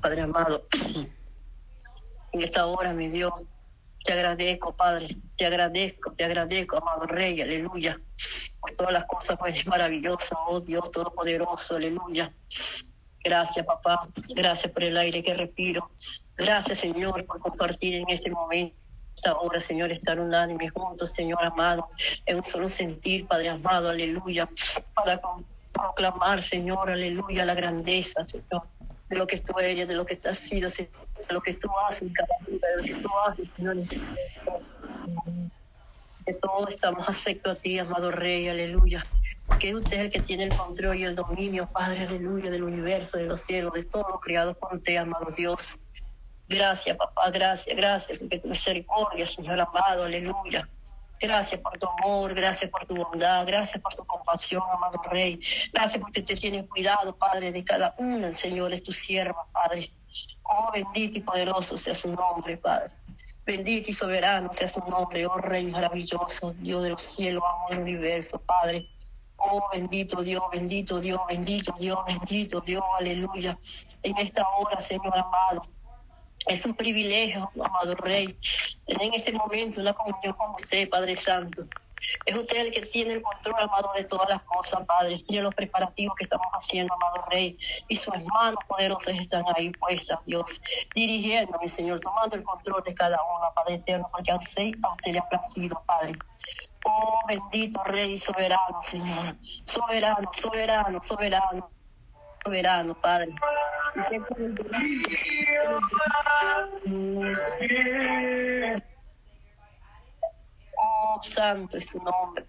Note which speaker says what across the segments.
Speaker 1: Padre amado. En esta hora, mi Dios, te agradezco, Padre, te agradezco, te agradezco, amado Rey, aleluya, por todas las cosas pues, maravillosas, oh Dios Todopoderoso, aleluya. Gracias, papá, gracias por el aire que respiro. Gracias, Señor, por compartir en este momento esta hora, Señor, estar unánime juntos, Señor amado, en un solo sentir, Padre amado, aleluya, para proclamar, Señor, aleluya, la grandeza, Señor, de lo que tú eres, de lo que has sido, de lo que tú haces de lo que tú haces, Señor. De todo estamos afecto a ti, amado Rey, aleluya. Porque usted es el que tiene el control y el dominio, Padre, aleluya, del universo, de los cielos, de todo lo creado por usted, amado Dios. Gracias, papá, gracias, gracias, porque tu misericordia, Señor amado, aleluya. Gracias por tu amor, gracias por tu bondad, gracias por tu compasión, amado Rey. Gracias porque te tienes cuidado, Padre, de cada uno, Señor, es tu sierva, Padre. Oh, bendito y poderoso sea su nombre, Padre. Bendito y soberano sea su nombre, oh Rey maravilloso, Dios de los cielos, amo del universo, Padre. Oh, bendito Dios, bendito Dios, bendito Dios, bendito Dios, aleluya. En esta hora, Señor amado, es un privilegio, amado Rey, tener en este momento una comunión con usted, Padre Santo. Es usted el que tiene el control, amado, de todas las cosas, Padre. Mire los preparativos que estamos haciendo, amado Rey. Y sus manos poderosas están ahí puestas, Dios. Dirigiéndome, Señor, tomando el control de cada uno, Padre eterno, porque a usted, a usted le ha placido, Padre. Oh, bendito Rey soberano, Señor. Soberano, soberano, soberano. Soberano, Padre. Oh, santo es su nombre.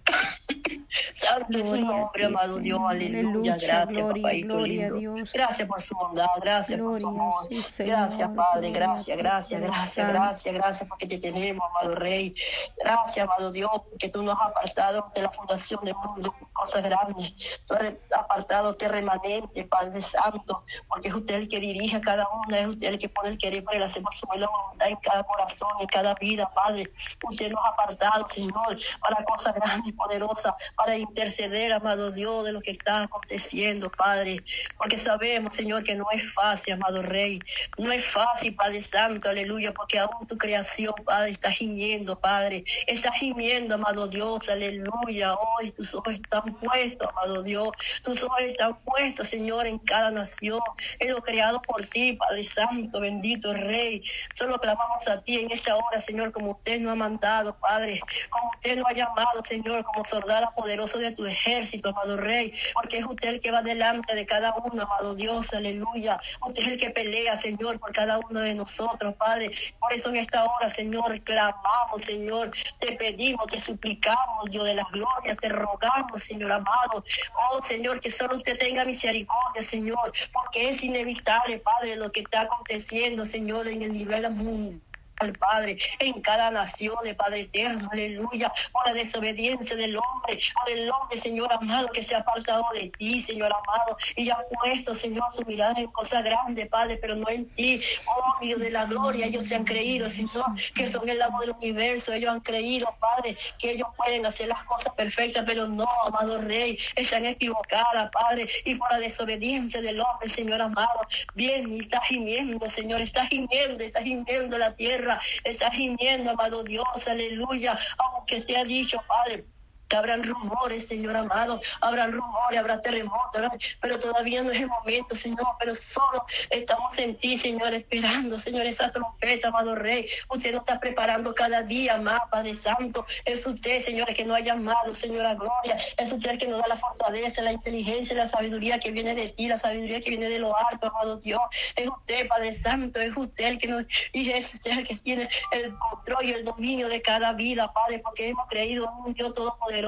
Speaker 1: Santo es su nombre, amado Dios, aleluya. Gracias, papá lindo. Gracias por su bondad, gracias por su amor. Gracias, Padre, gracias, gracias, gracias, gracias, gracias porque te tenemos, amado Rey. Gracias, amado Dios, porque tú nos has apartado de la fundación del mundo cosas grandes. Tú has apartado este remanente, Padre Santo, porque es usted el que dirige a cada uno, es usted el que pone el querer para el hacer por su voluntad en cada corazón, en cada vida, Padre. Usted nos ha apartado, Señor, para cosas grandes y poderosas, para interceder, amado Dios, de lo que está aconteciendo, Padre. Porque sabemos, Señor, que no es fácil, amado Rey. No es fácil, Padre Santo, aleluya, porque aún tu creación, Padre, está gimiendo, Padre. Está gimiendo, amado Dios, aleluya. Hoy tus ojos están puestos, amado Dios. Tus ojos están puestos, Señor, en cada nación. En lo creado por ti, Padre Santo, bendito Rey. Solo clamamos a ti en esta hora, Señor, como usted nos ha mandado, Padre. Como usted nos ha llamado, Señor, como soldado poderoso de tu ejército, amado Rey, porque es usted el que va delante de cada uno, amado Dios, aleluya. Usted es el que pelea, Señor, por cada uno de nosotros, Padre. Por eso en esta hora, Señor, clamamos, Señor, te pedimos, te suplicamos, Dios de las glorias, te rogamos, Señor amado. Oh, Señor, que solo usted tenga misericordia, Señor, porque es inevitable, Padre, lo que está aconteciendo, Señor, en el nivel mundial al Padre, en cada nación, Padre eterno, aleluya, por la desobediencia del hombre, por el hombre, Señor amado, que se ha apartado de ti, Señor amado, y ha puesto, Señor, su mirada en cosas grandes, Padre, pero no en ti, oh Dios de la gloria, ellos se han creído, Señor, que son el amor del universo, ellos han creído, Padre, que ellos pueden hacer las cosas perfectas, pero no, amado Rey, están equivocadas, Padre, y por la desobediencia del hombre, Señor amado, bien, está gimiendo, Señor, está gimiendo, está gimiendo la tierra, está gimiendo, amado Dios, aleluya, aunque te ha dicho, Padre, que habrán rumores, Señor amado, habrán rumores, habrá terremotos, pero todavía no es el momento, Señor, pero solo estamos en ti, Señor, esperando, Señor, esa trompeta, amado Rey. Usted nos está preparando cada día más, Padre Santo. Es usted, Señor, que nos ha llamado, Señora Gloria. Es usted que nos da la fortaleza, la inteligencia, la sabiduría que viene de ti, la sabiduría que viene de lo alto, amado Dios. Es usted, Padre Santo, es usted el que nos, y es usted el que tiene el control y el dominio de cada vida, Padre, porque hemos creído en un Dios todopoderoso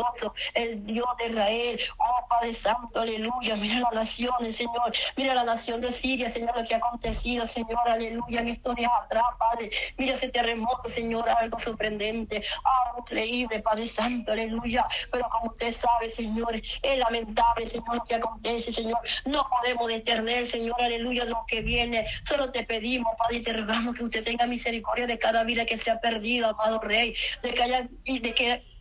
Speaker 1: el Dios de Israel. Oh Padre Santo, aleluya. Mira las naciones, Señor. Mira la nación de Siria, Señor, lo que ha acontecido, Señor, aleluya, en estos días atrás, Padre. Mira ese terremoto, Señor, algo sorprendente, algo increíble, Padre Santo, aleluya. Pero como usted sabe, Señor, es lamentable, Señor, lo que acontece, Señor. No podemos detener, Señor, aleluya, lo que viene. Solo te pedimos, Padre, y te rogamos que usted tenga misericordia de cada vida que se ha perdido, amado Rey, de que haya, de que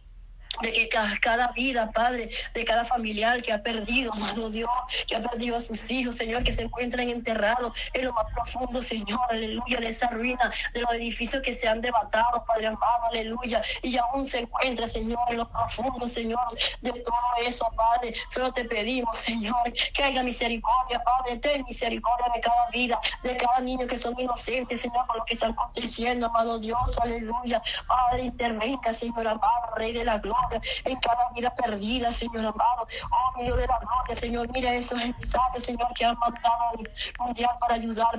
Speaker 1: de que cada vida, Padre, de cada familiar que ha perdido, amado Dios, que ha perdido a sus hijos, Señor, que se encuentran enterrados en lo más profundo, Señor, aleluya, de esa ruina, de los edificios que se han devastado, Padre amado, aleluya, y aún se encuentra, Señor, en lo profundo, Señor, de todo eso, Padre, solo te pedimos, Señor, que haya misericordia, Padre, ten misericordia de cada vida, de cada niño que son inocentes, Señor, por lo que están aconteciendo, amado Dios, aleluya, Padre, intervenga, Señor amado, Rey de la Gloria, en cada vida perdida, Señor amado. Oh, mi Dios de la gloria, Señor, mira esos mensajes, Señor, que han mandado al mundial para ayudar,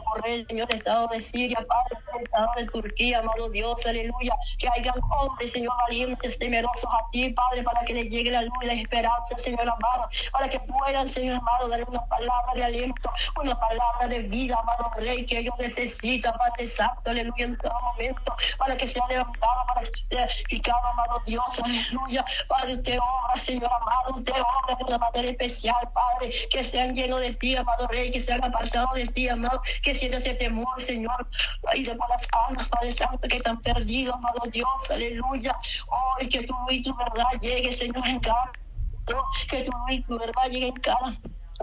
Speaker 1: correr, Señor, Estado de Siria, Padre, Estado de Turquía, amado Dios, aleluya. Que hayan hombres, Señor, valientes, temerosos a ti, Padre, para que les llegue la luz y la esperanza, Señor amado, para que puedan, Señor amado, dar una palabra de aliento, una palabra de vida, amado Rey, que ellos necesitan, Padre Santo, aleluya, en todo momento, para que sea levantado, para que sea edificado, amado Dios, aleluya. Padre, usted obra, Señor amado, usted obra de una manera especial, Padre, que sean llenos de ti, amado Rey, que sean apartados de ti, amado, que sienta ese temor, Señor, ahí de las almas, Padre Santo, que están perdidos, amado Dios, aleluya. Hoy que tu y tu verdad llegue, Señor, en cada que tu y tu verdad llegue en cada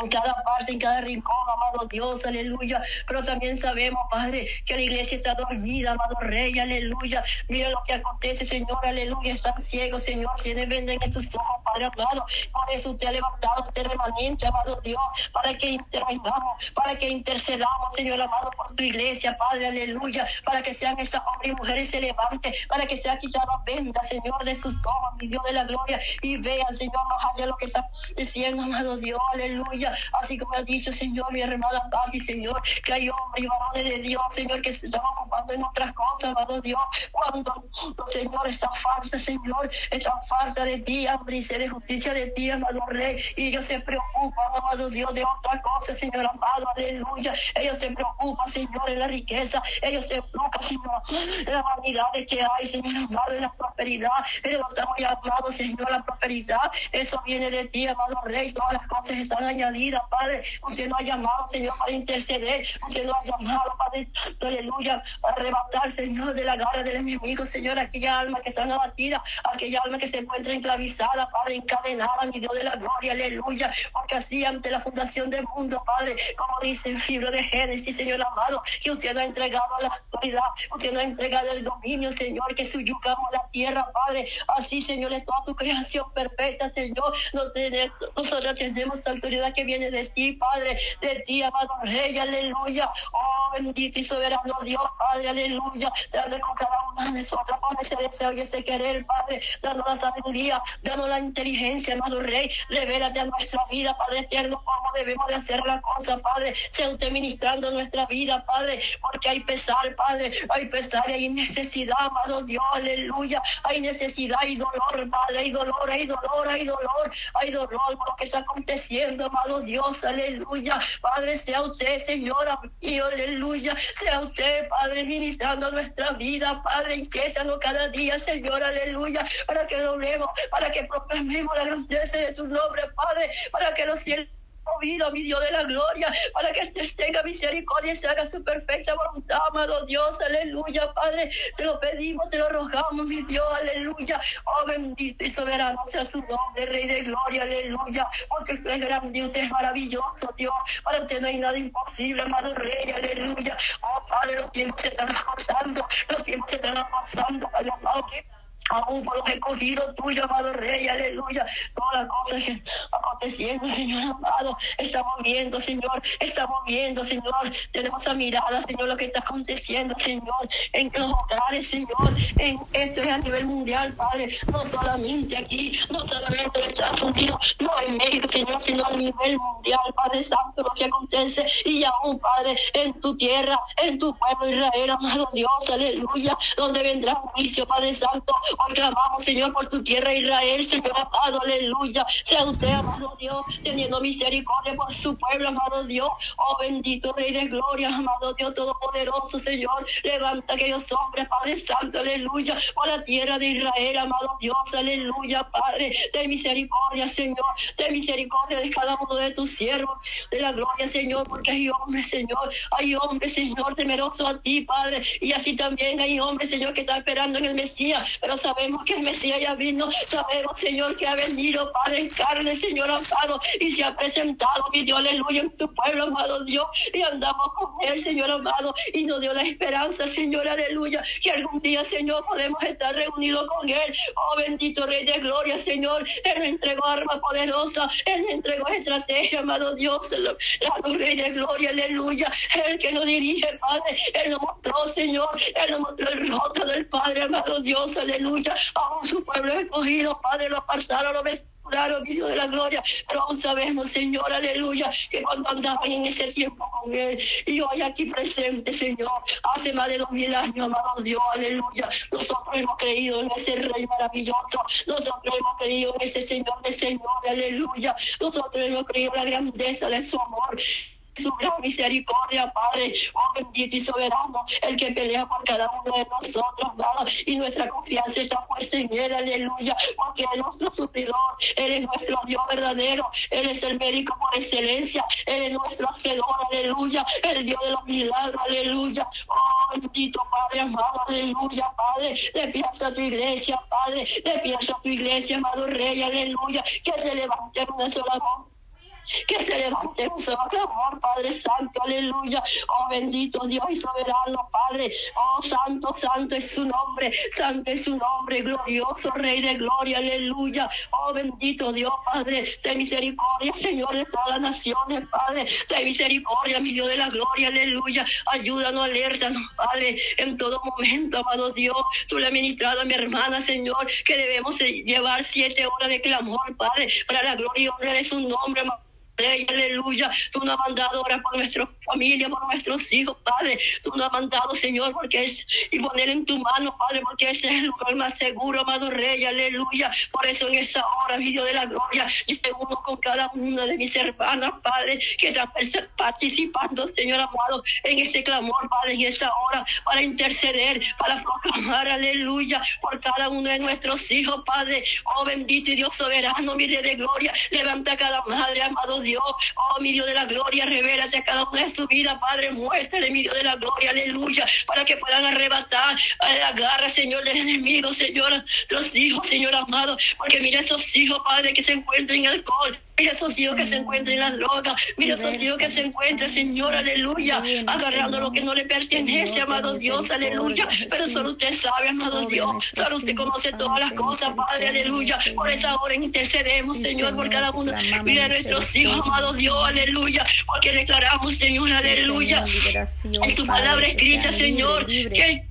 Speaker 1: en cada parte, en cada rincón, amado Dios, aleluya. Pero también sabemos, Padre, que la iglesia está dormida, amado Rey, aleluya. Mira lo que acontece, Señor, aleluya. Están ciegos, Señor, tienen venden en sus ojos, Padre amado. Por eso usted ha levantado este remanente, amado Dios, para que intervengamos, para que intercedamos, Señor amado, por tu iglesia, Padre, aleluya. Para que sean esas hombres y mujeres se levanten, para que sea quitada venda, Señor, de sus ojos, mi Dios de la gloria, y vean, Señor, más allá lo que está diciendo, amado Dios, aleluya así como ha dicho, Señor, mi hermana Pati, Señor, que hay hombres y varones de Dios, Señor, que se están ocupando en otras cosas, amado Dios, cuando, Señor, está falta, Señor, está falta de ti, hambre de justicia de ti, amado Rey, y ellos se preocupan, amado Dios, de otra cosa, Señor amado, aleluya, ellos se preocupan, Señor, en la riqueza, ellos se preocupan, Señor, en la vanidad que hay, Señor amado, en la prosperidad, pero estamos llamados, Señor, la prosperidad, eso viene de ti, amado Rey, todas las cosas están añadidas Padre. Usted nos ha llamado, Señor, para interceder. Usted nos ha llamado, Padre, aleluya, para arrebatar, Señor, de la garra del enemigo, Señor, aquella alma que está abatida, aquella alma que se encuentra enclavizada, Padre, encadenada, mi Dios de la gloria, aleluya. Porque así, ante la fundación del mundo, Padre, como dice el libro de Génesis, Señor amado, que usted nos ha entregado la autoridad, usted nos ha entregado el dominio, Señor, que suyugamos la tierra, Padre. Así, Señor, es toda tu creación perfecta, Señor. Nosotros tenemos autoridad que viene de ti, Padre, de ti, amado Rey, aleluya. Oh, bendito y soberano Dios, Padre, aleluya. Dale con cada una de nosotros con ese deseo y ese querer, Padre, dando la sabiduría, dando la inteligencia, amado Rey. Revélate a nuestra vida, Padre eterno, debemos de hacer la cosa, Padre. Sea usted ministrando nuestra vida, Padre, porque hay pesar, Padre, hay pesar hay necesidad, amado Dios, aleluya. Hay necesidad y dolor, Padre, hay dolor, hay dolor, hay dolor, hay dolor por lo que está aconteciendo, amado Dios, aleluya. Padre, sea usted, Señora, y aleluya. Sea usted, Padre, ministrando nuestra vida, Padre, inquiétanos cada día, Señor, aleluya, para que doblemos, para que proclamemos la grandeza de tu nombre, Padre, para que los cielos vida, mi Dios de la gloria, para que tenga misericordia y se haga su perfecta voluntad, amado Dios, aleluya, Padre, te lo pedimos, te lo rogamos, mi Dios, aleluya, oh bendito y soberano sea su nombre, Rey de gloria, aleluya, porque usted es grande, usted es maravilloso, Dios, para usted no hay nada imposible, amado Rey, aleluya, oh Padre, los tiempos se están pasando, los tiempos se están Padre amado, aún por los escogidos tuyos, amado Rey, aleluya. Todas las cosas que aconteciendo, Señor amado, estamos viendo, Señor, estamos viendo, Señor. Tenemos a mirada, Señor, lo que está aconteciendo, Señor, en los hogares, Señor. En esto es a nivel mundial, Padre, no solamente aquí, no solamente en Estados Unidos, no en México, Señor, sino a nivel mundial, Padre Santo, lo que acontece, y aún, Padre, en tu tierra, en tu pueblo Israel, amado Dios, aleluya, donde vendrá juicio, Padre Santo, Hoy clamamos, Señor, por tu tierra Israel, Señor amado, aleluya. Sea usted, amado Dios, teniendo misericordia por su pueblo, amado Dios. Oh bendito Rey de gloria, amado Dios Todopoderoso, Señor. Levanta aquellos hombres, Padre Santo, aleluya. Por la tierra de Israel, amado Dios, aleluya, Padre. Ten misericordia, Señor. Ten misericordia de cada uno de tus siervos. De la gloria, Señor, porque hay hombres, Señor. Hay hombres, Señor, temerosos a ti, Padre. Y así también hay hombres, Señor, que están esperando en el Mesías. Pero sabemos que el Mesías ya vino, sabemos, Señor, que ha venido, Padre, en carne, Señor amado, y se ha presentado, mi Dios, aleluya, en tu pueblo, amado Dios, y andamos con Él, Señor amado, y nos dio la esperanza, Señor, aleluya, que algún día, Señor, podemos estar reunidos con Él. Oh, bendito Rey de Gloria, Señor, Él me entregó arma poderosa, Él me entregó estrategia, amado Dios, el, el Rey de Gloria, aleluya, Él que nos dirige, Padre, Él nos mostró, Señor, Él nos mostró el rostro del Padre, amado Dios, aleluya, aún su pueblo escogido, Padre, lo apartaron, lo claro, Dios de la gloria, pero aún sabemos, Señor, aleluya, que cuando andaban en ese tiempo con Él, y hoy aquí presente, Señor, hace más de dos mil años, amado Dios, aleluya, nosotros hemos creído en ese Rey maravilloso, nosotros hemos creído en ese Señor de Señor, aleluya, nosotros hemos creído en la grandeza de su amor su gran misericordia, Padre, oh bendito y soberano, el que pelea por cada uno de nosotros, Padre, y nuestra confianza está puesta en Él, aleluya, porque Él es nuestro sufridor, Él es nuestro Dios verdadero, Él es el médico por excelencia, Él es nuestro hacedor, aleluya, el Dios de los milagros, aleluya, oh bendito Padre amado, aleluya, Padre, despierta tu iglesia, Padre, despierta tu iglesia, amado Rey, aleluya, que se levante una sola voz que se levante un clamor, Padre Santo, aleluya. Oh bendito Dios y soberano, Padre. Oh santo, santo es su nombre, santo es su nombre, glorioso Rey de gloria, aleluya. Oh bendito Dios, Padre, de misericordia, Señor de todas las naciones, Padre, de misericordia, mi Dios de la gloria, aleluya. Ayúdanos, alértanos, Padre, en todo momento, amado Dios. Tú le has ministrado a mi hermana, Señor, que debemos llevar siete horas de clamor, Padre, para la gloria y honra de su nombre, amado aleluya. Tú nos has mandado ahora por nuestra familia, por nuestros hijos, Padre. Tú nos has mandado, Señor, porque es, y poner en tu mano, Padre, porque ese es el lugar más seguro, amado Rey, aleluya. Por eso en esa hora, mi Dios de la gloria, yo uno con cada una de mis hermanas, Padre, que están participando, Señor amado, en este clamor, Padre, en esa hora, para interceder, para proclamar, aleluya, por cada uno de nuestros hijos, Padre. Oh, bendito y Dios soberano, mi Rey de gloria, levanta a cada madre, amado Dios Dios. Oh, mi Dios de la gloria, revélate a cada una de su vida, Padre. Muéstrale, mi Dios de la gloria, aleluya, para que puedan arrebatar a la garra, Señor, del enemigo, Señor, los hijos, Señor amado. Porque mira esos hijos, Padre, que se encuentran en alcohol. Mira esos hijos que se encuentran en las drogas. Mira esos hijos que se encuentran, Señor, aleluya, agarrando lo que no le pertenece, amado Dios, aleluya. Pero solo usted sabe, amado Dios. Solo usted conoce todas las cosas, Padre, aleluya. Por esa hora intercedemos, Señor, por cada uno. Mira nuestros hijos amado Dios, aleluya, porque declaramos, Señor, aleluya, en tu palabra escrita, Señor, que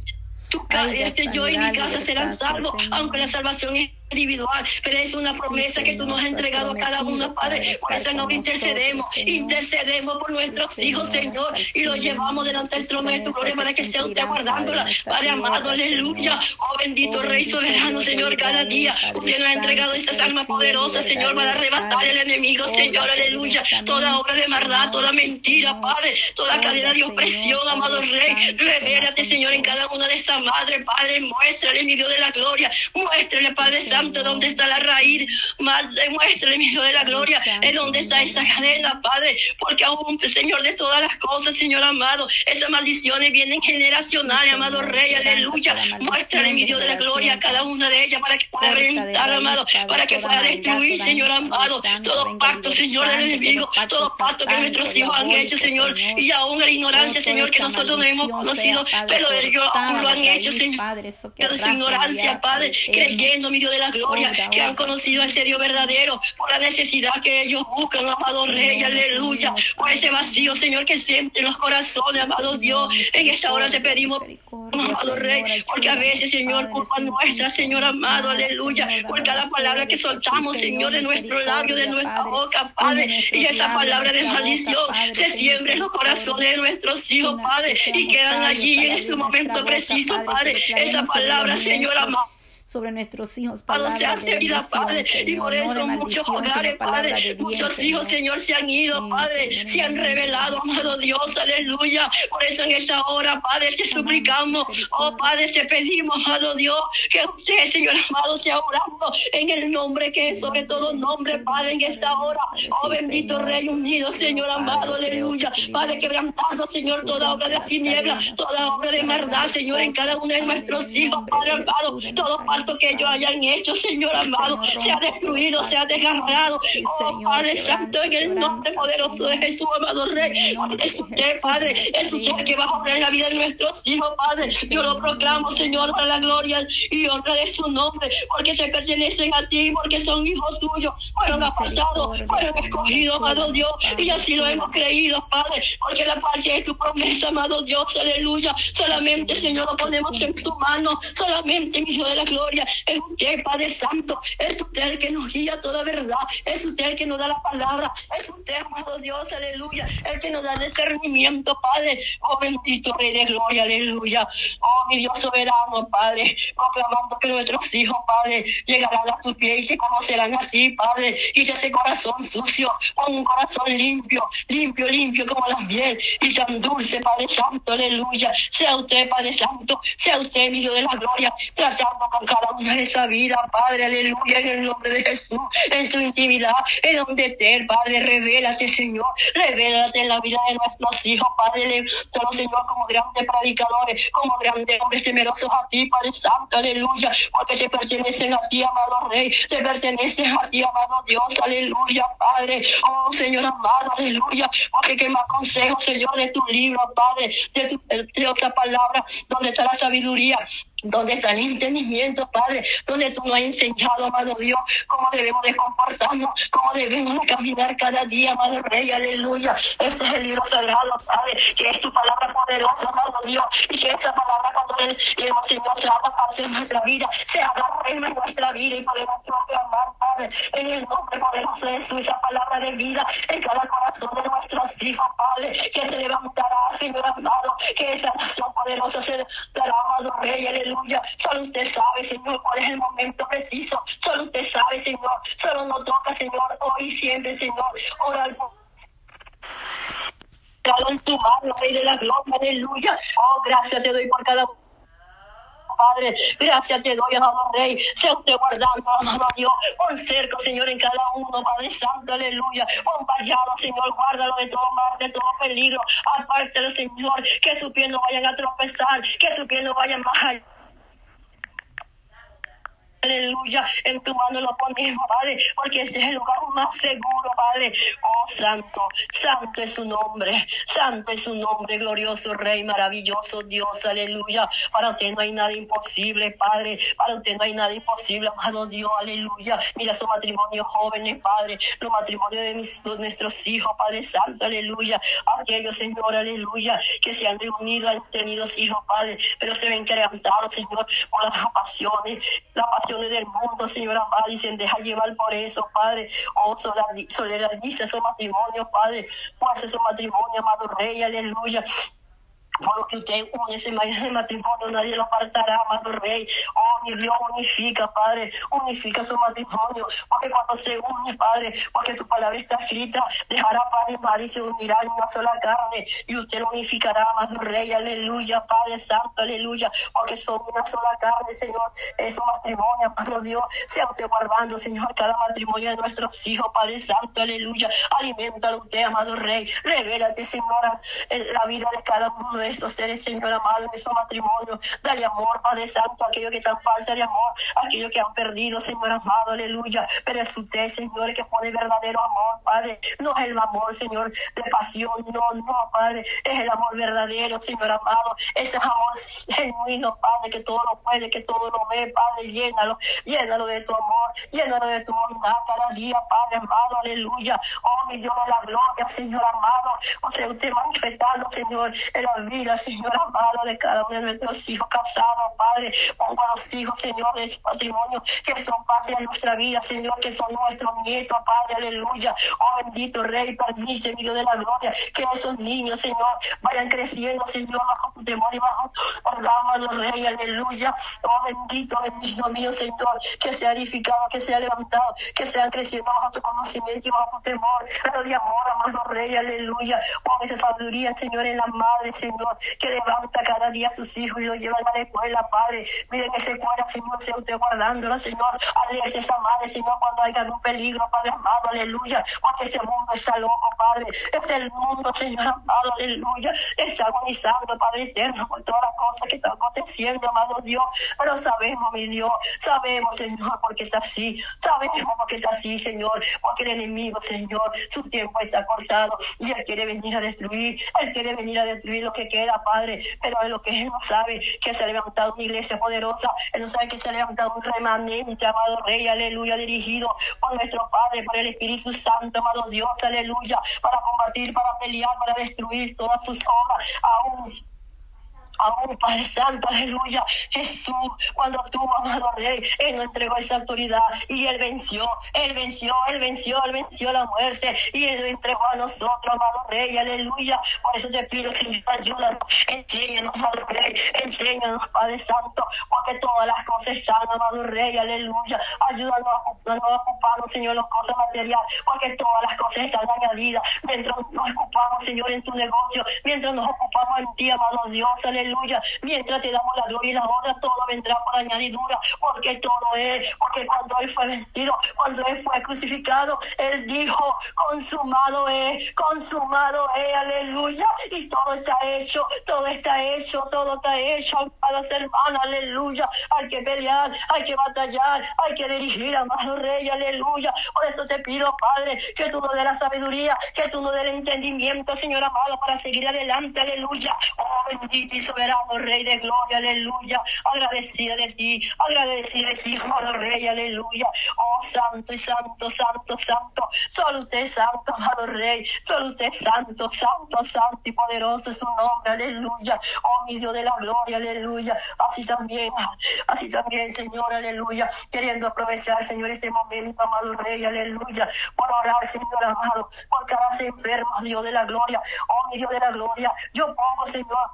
Speaker 1: tu este yo y mi casa serán salvos, aunque la salvación es individual, pero es una promesa que tú nos has entregado a cada uno, Padre. Por eso nos intercedemos, intercedemos por nuestros hijos, Señor, y los llevamos delante del trono de tu gloria para que sea usted guardándola. Padre amado, aleluya. Oh bendito Rey soberano, Señor, cada día usted nos ha entregado esas almas poderosas, Señor, para arrebatar el enemigo, Señor, aleluya. Toda obra de maldad, toda mentira, Padre, toda cadena de opresión, amado Rey. Revélate, Señor, en cada una de esas madres, Padre, muéstrale, mi Dios de la gloria, muéstrale, Padre Santo Santo, ¿dónde está la raíz? Mal, demuestre, mi Dios de la gloria, es donde está esa cadena, Padre, porque aún, Señor, de todas las cosas, Señor amado, esas maldiciones vienen generacionales, amado Rey, aleluya. Muéstrale, mi Dios de la gloria, a cada una de ellas para que pueda reventar, amado, para que pueda destruir, Señor amado, todo pacto, Señor, del enemigo, todo pacto que nuestros hijos han hecho, Señor, y aún la ignorancia, Señor, que nosotros no hemos conocido, pero ellos aún lo han hecho, Señor. Pero su ignorancia, Padre, creyendo, mi Dios de la gloria, que han conocido ese Dios verdadero, por la necesidad que ellos buscan, amado Rey, aleluya, por ese vacío, Señor, que siente en los corazones, amado Dios, en esta hora te pedimos amado Rey, porque a veces, Señor, culpa nuestra, Señor amado, aleluya, por cada palabra que soltamos, Señor, de nuestro labio, de nuestra boca, Padre, y esa palabra de maldición se siembra en los corazones de nuestros hijos, Padre, y quedan allí en ese momento preciso, Padre, esa palabra, Señor amado
Speaker 2: sobre nuestros hijos.
Speaker 1: Palabra de vida, Padre. Y por eso muchos hogares, Padre, muchos hijos, Señor, se han ido, Padre, se han revelado, amado Dios, aleluya. Por eso en esta hora, Padre, te suplicamos, oh Padre, te pedimos, amado Dios, que usted, Señor amado, sea orando en el nombre que es sobre todo nombre, Padre, en esta hora. Oh bendito Rey unido, Señor amado, aleluya. Padre, quebrantando, Señor, toda obra de tiniebla, toda obra de maldad, Señor, en cada uno de nuestros hijos, Padre amado, todo Padre que ellos hayan hecho, Señor amado, sea destruido, sea desgarrado. Oh, Padre Santo, en el nombre poderoso de Jesús, amado Rey. Es usted, Padre, es usted que va a obrar en la vida de nuestros hijos, Padre. Yo lo proclamo, Señor, para la gloria y honra de su nombre, porque se pertenecen a ti, porque son hijos tuyos, fueron apartados, fueron escogidos, amado Dios, y así lo hemos creído, Padre, porque la parte de tu promesa, amado Dios, aleluya. Solamente, Señor, lo ponemos en tu mano, solamente, mi Dios de la gloria, es usted, Padre Santo, es usted el que nos guía toda verdad, es usted el que nos da la palabra, es usted, amado Dios, aleluya, el que nos da discernimiento, Padre, oh bendito Rey de gloria, aleluya, oh mi Dios soberano, Padre, proclamando que nuestros hijos, Padre, llegarán a tu pie y se conocerán así, Padre, y ese corazón sucio, con un corazón limpio, limpio, limpio como la miel, y tan dulce, Padre Santo, aleluya, sea usted, Padre Santo, sea usted, mi Dios de la gloria, tratando con cada esa vida, Padre, aleluya, en el nombre de Jesús, en su intimidad, en donde esté, Padre, revélate, Señor, revélate en la vida de nuestros hijos, Padre, todo Señor, como grandes predicadores, como grandes hombres temerosos a ti, Padre Santo, aleluya, porque te pertenecen a ti, amado Rey, te pertenecen a ti, amado Dios, aleluya, Padre, oh Señor amado, aleluya, porque que más consejo, Señor, de tu libro, Padre, de tu otra palabra, donde está la sabiduría, donde está el entendimiento, Padre, donde tú nos has enseñado, amado Dios, cómo debemos de comportarnos, cómo debemos de caminar cada día, amado Rey, aleluya. Ese es el libro sagrado, Padre, que es tu palabra poderosa, amado Dios, y que esa palabra cuando el, el Señor se haga parte de nuestra vida, se haga reina en nuestra vida y podemos proclamar, Padre, en el nombre poderoso de esa palabra de vida en cada corazón de nuestros hijos, Padre, que se levantará, Señor amado, que esa nación poderosa se dará, amado Rey, aleluya. Solo usted sabe, Señor, cuál es el momento preciso. Solo usted sabe, Señor. Solo nos toca, Señor, hoy y siempre, Señor, orar en tu mano, Rey de la gloria, aleluya. Oh, gracias te doy por cada Padre. Gracias te doy, amado Rey. Sea usted guardando, amado Dios. Pon cerco, Señor, en cada uno, Padre Santo, aleluya. Pon vallado, Señor, guárdalo de todo mal, de todo peligro. Apártelo, Señor, que sus pies no vayan a tropezar, que sus pies no vayan más allá. Aleluya, en tu mano lo ponemos, Padre, porque ese es el lugar más seguro, Padre. Oh, santo, santo es su nombre, santo es su nombre, glorioso Rey, maravilloso Dios, aleluya. Para usted no hay nada imposible, Padre, para usted no hay nada imposible, amado Dios, aleluya. Mira su matrimonio jóvenes, Padre, los matrimonios de, mis, de nuestros hijos, Padre Santo, aleluya. Aquellos, Señor, aleluya, que se han reunido, han tenido hijos, Padre, pero se ven quebrantados, Señor, por las pasiones, la pasión del mundo, Señor amado, y se deja llevar por eso, Padre. Oh, solidariza su matrimonio, Padre. Fuerza su matrimonio, amado Rey, aleluya. Por lo que usted une ese matrimonio, nadie lo apartará, amado Rey. Oh, mi Dios, unifica, Padre, unifica su matrimonio. Porque cuando se une, Padre, porque tu palabra está escrita, dejará Padre y Madre y se unirá en una sola carne. Y usted lo unificará, amado Rey, aleluya, Padre Santo, aleluya. Porque son una sola carne, Señor. Es un matrimonio, amado Dios. Sea usted guardando, Señor, cada matrimonio de nuestros hijos, Padre Santo, aleluya. Alimentalo usted, amado Rey. Revélate, Señora, en la vida de cada uno de estos seres, Señor amado, en esos matrimonios. Dale amor, Padre Santo, a aquellos que están falta de amor, a aquellos que han perdido, Señor amado, aleluya. Pero es usted, Señor, que pone verdadero amor, Padre. No es el amor, Señor, de pasión, no, no, Padre. Es el amor verdadero, Señor amado. Ese amor genuino, Padre, que todo lo puede, que todo lo ve, Padre. Llénalo, llénalo de tu amor, llénalo de tu bondad cada día, Padre amado, aleluya. Oh, mi Dios de la gloria, Señor amado. O sea, usted manifestando, Señor, en la vida Señor amado, de cada uno de nuestros hijos casados, Padre. Pongo a los hijos, Señor, de su patrimonio, que son parte de nuestra vida, Señor, que son nuestros nietos, Padre, aleluya. Oh, bendito Rey, permite, mi Dios de la gloria, que esos niños, Señor, vayan creciendo, Señor, bajo tu temor y bajo tu Rey, aleluya. Oh, bendito, bendito mío, Señor, que sea edificado, que sea levantado, que sean creciendo bajo tu conocimiento y bajo tu temor, pero de amor, aleluya. Pon esa sabiduría, Señor, en la madre, Señor que levanta cada día a sus hijos y los lleva a la escuela, Padre. Miren esa escuela, Señor, sea usted guardándola, Señor. Alerta esa madre, Señor, cuando haya algún peligro, Padre amado, aleluya. Porque este mundo está loco, Padre. Este el mundo, Señor aleluya. Está agonizando, Padre eterno, por todas las cosas que están aconteciendo, amado Dios. Pero sabemos, mi Dios, sabemos, Señor, porque está así. Sabemos porque está así, Señor. Porque el enemigo, Señor, su tiempo está cortado y él quiere venir a destruir. Él quiere venir a destruir lo que queda, Padre. Pero es lo que él no sabe, que se ha levantado una iglesia poderosa. Él no sabe que se ha levantado un remanente, amado Rey, aleluya, dirigido por nuestro Padre, por el Espíritu Santo, amado Dios, aleluya, para combatir, para pelear, para destruir todas sus obras, aún Amén, Padre Santo, aleluya. Jesús, cuando tú, amado Rey, Él nos entregó esa autoridad y Él venció, Él venció, Él venció, Él venció la muerte y Él lo entregó a nosotros, amado Rey, aleluya. Por eso te pido, Señor, ayúdanos, enséñanos, amado Rey, enséñanos, Padre Santo, porque todas las cosas están, amado Rey, aleluya. Ayúdanos a, no ocuparnos, Señor, las cosas materiales, porque todas las cosas están añadidas. Mientras nos ocupamos, Señor, en tu negocio, mientras nos ocupamos en ti, amado Dios, aleluya aleluya. Mientras te damos la gloria y la honra, todo vendrá por añadidura, porque todo es, porque cuando Él fue vencido, cuando Él fue crucificado, Él dijo, consumado es, consumado es, aleluya. Y todo está hecho, todo está hecho, todo está hecho, amadas hermanas, aleluya. Hay que pelear, hay que batallar, hay que dirigir, amado Rey, aleluya. Por eso te pido, Padre, que tú nos dé la sabiduría, que tú nos dé el entendimiento, Señor amado, para seguir adelante, aleluya. Bendito y soberano Rey de gloria, aleluya. Agradecida de ti, agradecida de ti, amado Rey, aleluya. Oh, santo y santo, santo, santo. Solo usted es santo, amado Rey. Solo usted es santo, santo, santo y poderoso es su nombre, aleluya. Oh, mi Dios de la gloria, aleluya. Así también, así también, Señor, aleluya. Queriendo aprovechar, Señor, este momento, amado Rey, aleluya. Por orar, Señor amado, por cada enfermo, Dios de la gloria. Oh, mi Dios de la gloria. Yo pongo, Señor,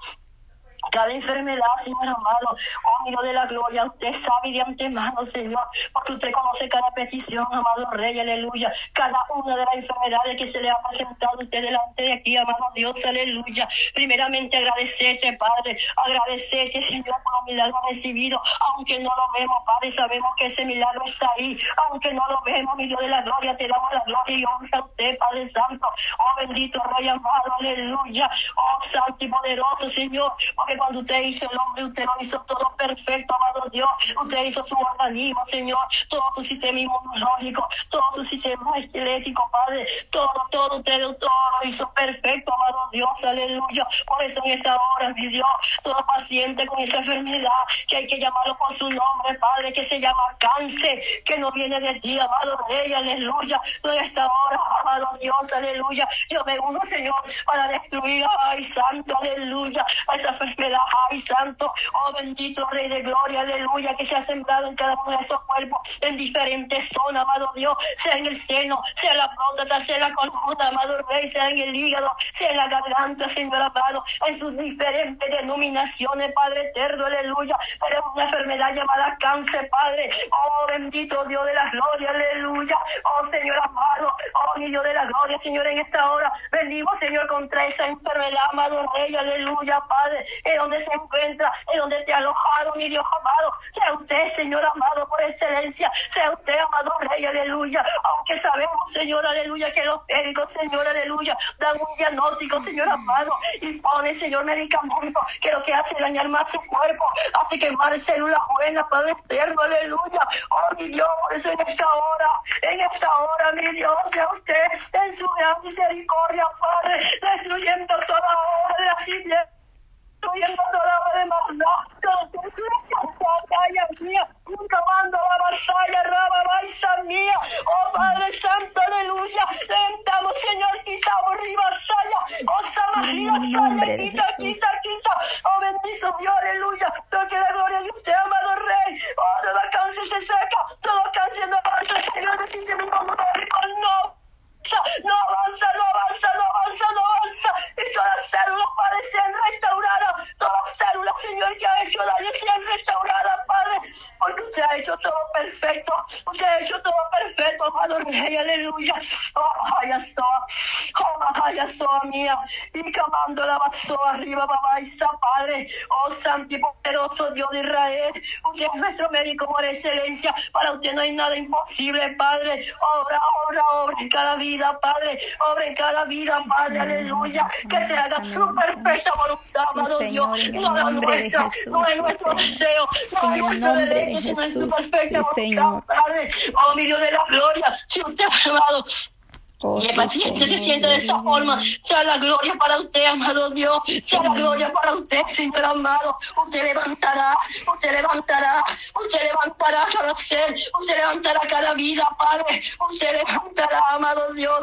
Speaker 1: cada enfermedad, Señor amado, oh Dios de la gloria, usted sabe de antemano, Señor, porque usted conoce cada petición, amado Rey, aleluya, cada una de las enfermedades que se le ha presentado usted delante de aquí, amado Dios, aleluya. Primeramente agradecerte, Padre, agradecerte, Señor, por los milagros recibidos, aunque no lo vemos, Padre, sabemos que ese milagro está ahí, aunque no lo vemos, mi Dios de la gloria, te damos la gloria y honra a usted, Padre Santo, oh bendito Rey amado, aleluya, oh Santo y poderoso, Señor, porque cuando usted hizo el hombre, usted lo hizo todo perfecto, amado Dios. Usted hizo su organismo, Señor, todo su sistema inmunológico, todo su sistema esquelético, Padre. Todo, todo, usted todo lo hizo perfecto, amado Dios, aleluya. Por eso en esta hora, mi Dios, todo paciente con esa enfermedad, que hay que llamarlo por su nombre, Padre, que se llama cáncer, que no viene de ti, amado Rey, aleluya. En esta hora, amado Dios, aleluya. Yo me uno, Señor, para destruir, ay, santo, aleluya, a esa enfermedad ay santo, oh bendito Rey de Gloria, aleluya, que se ha sembrado en cada uno de esos cuerpos, en diferentes zonas, amado Dios, sea en el seno, sea en la próstata, sea en la columna, amado Rey, sea en el hígado, sea en la garganta, Señor amado, en sus diferentes denominaciones, Padre eterno, aleluya, pero una enfermedad llamada cáncer, Padre, oh bendito Dios de la gloria, aleluya, oh Señor amado, oh mi Dios de la gloria, Señor, en esta hora, venimos, Señor, contra esa enfermedad, amado Rey, aleluya, Padre, en donde se encuentra, en donde te ha alojado, mi Dios amado. Sea usted, Señor amado, por excelencia. Sea usted, amado Rey, aleluya. Aunque sabemos, Señor, aleluya, que los médicos, Señor, aleluya, dan un diagnóstico, Señor amado, y pone, Señor, medicamentos que lo que hace es dañar más su cuerpo, hace quemar células buenas, Padre externo, aleluya. Oh, mi Dios, por eso en esta hora, en esta hora, mi Dios, sea usted en su gran misericordia, Padre, destruyendo toda obra de la destruyendo toda obra de maldad, batalla mía, tomando la batalla, raba, baisa mía, oh Padre Santo, aleluya, levantamos, Señor, quitamos ribasaya, oh Samaria, saya, quita, quita, quita, oh bendito Dios, aleluya, porque la gloria de usted, amado Rey, oh, toda cáncer se seca, todo cáncer no avanza, Señor, de sistema inmunológico, no, no avanza, no avanza, no avanza, no avanza, y todas las células parecen restauradas, todas las células, Señor, que ha hecho daño sean restauradas, Padre, porque usted ha hecho todo perfecto, usted ha hecho todo perfecto, amado Rey, aleluya, oh, vaya soa, oh, vaya soa mía, y camando la vaso arriba, papá, Loaiza, Padre. Oh Santo y poderoso Dios de Israel. Usted es nuestro médico por excelencia. Para usted no hay nada imposible, Padre. Obra, obra, obra cada vida, Padre. Obra en cada vida, Padre. Aleluya. Que se haga su perfecta voluntad, amado Dios. No la nuestra, no es nuestro deseo, no es nuestro derecho, sino es su perfecta voluntad, Padre. Oh, mi Dios de la gloria. Si usted, amado, Oh, el paciente se siente de esa forma. Sea la gloria para usted, amado Dios. sea la gloria para usted, Señor amado. Usted levantará, usted levantará, usted levantará cada ser, usted levantará cada vida, Padre. Usted levantará, amado Dios.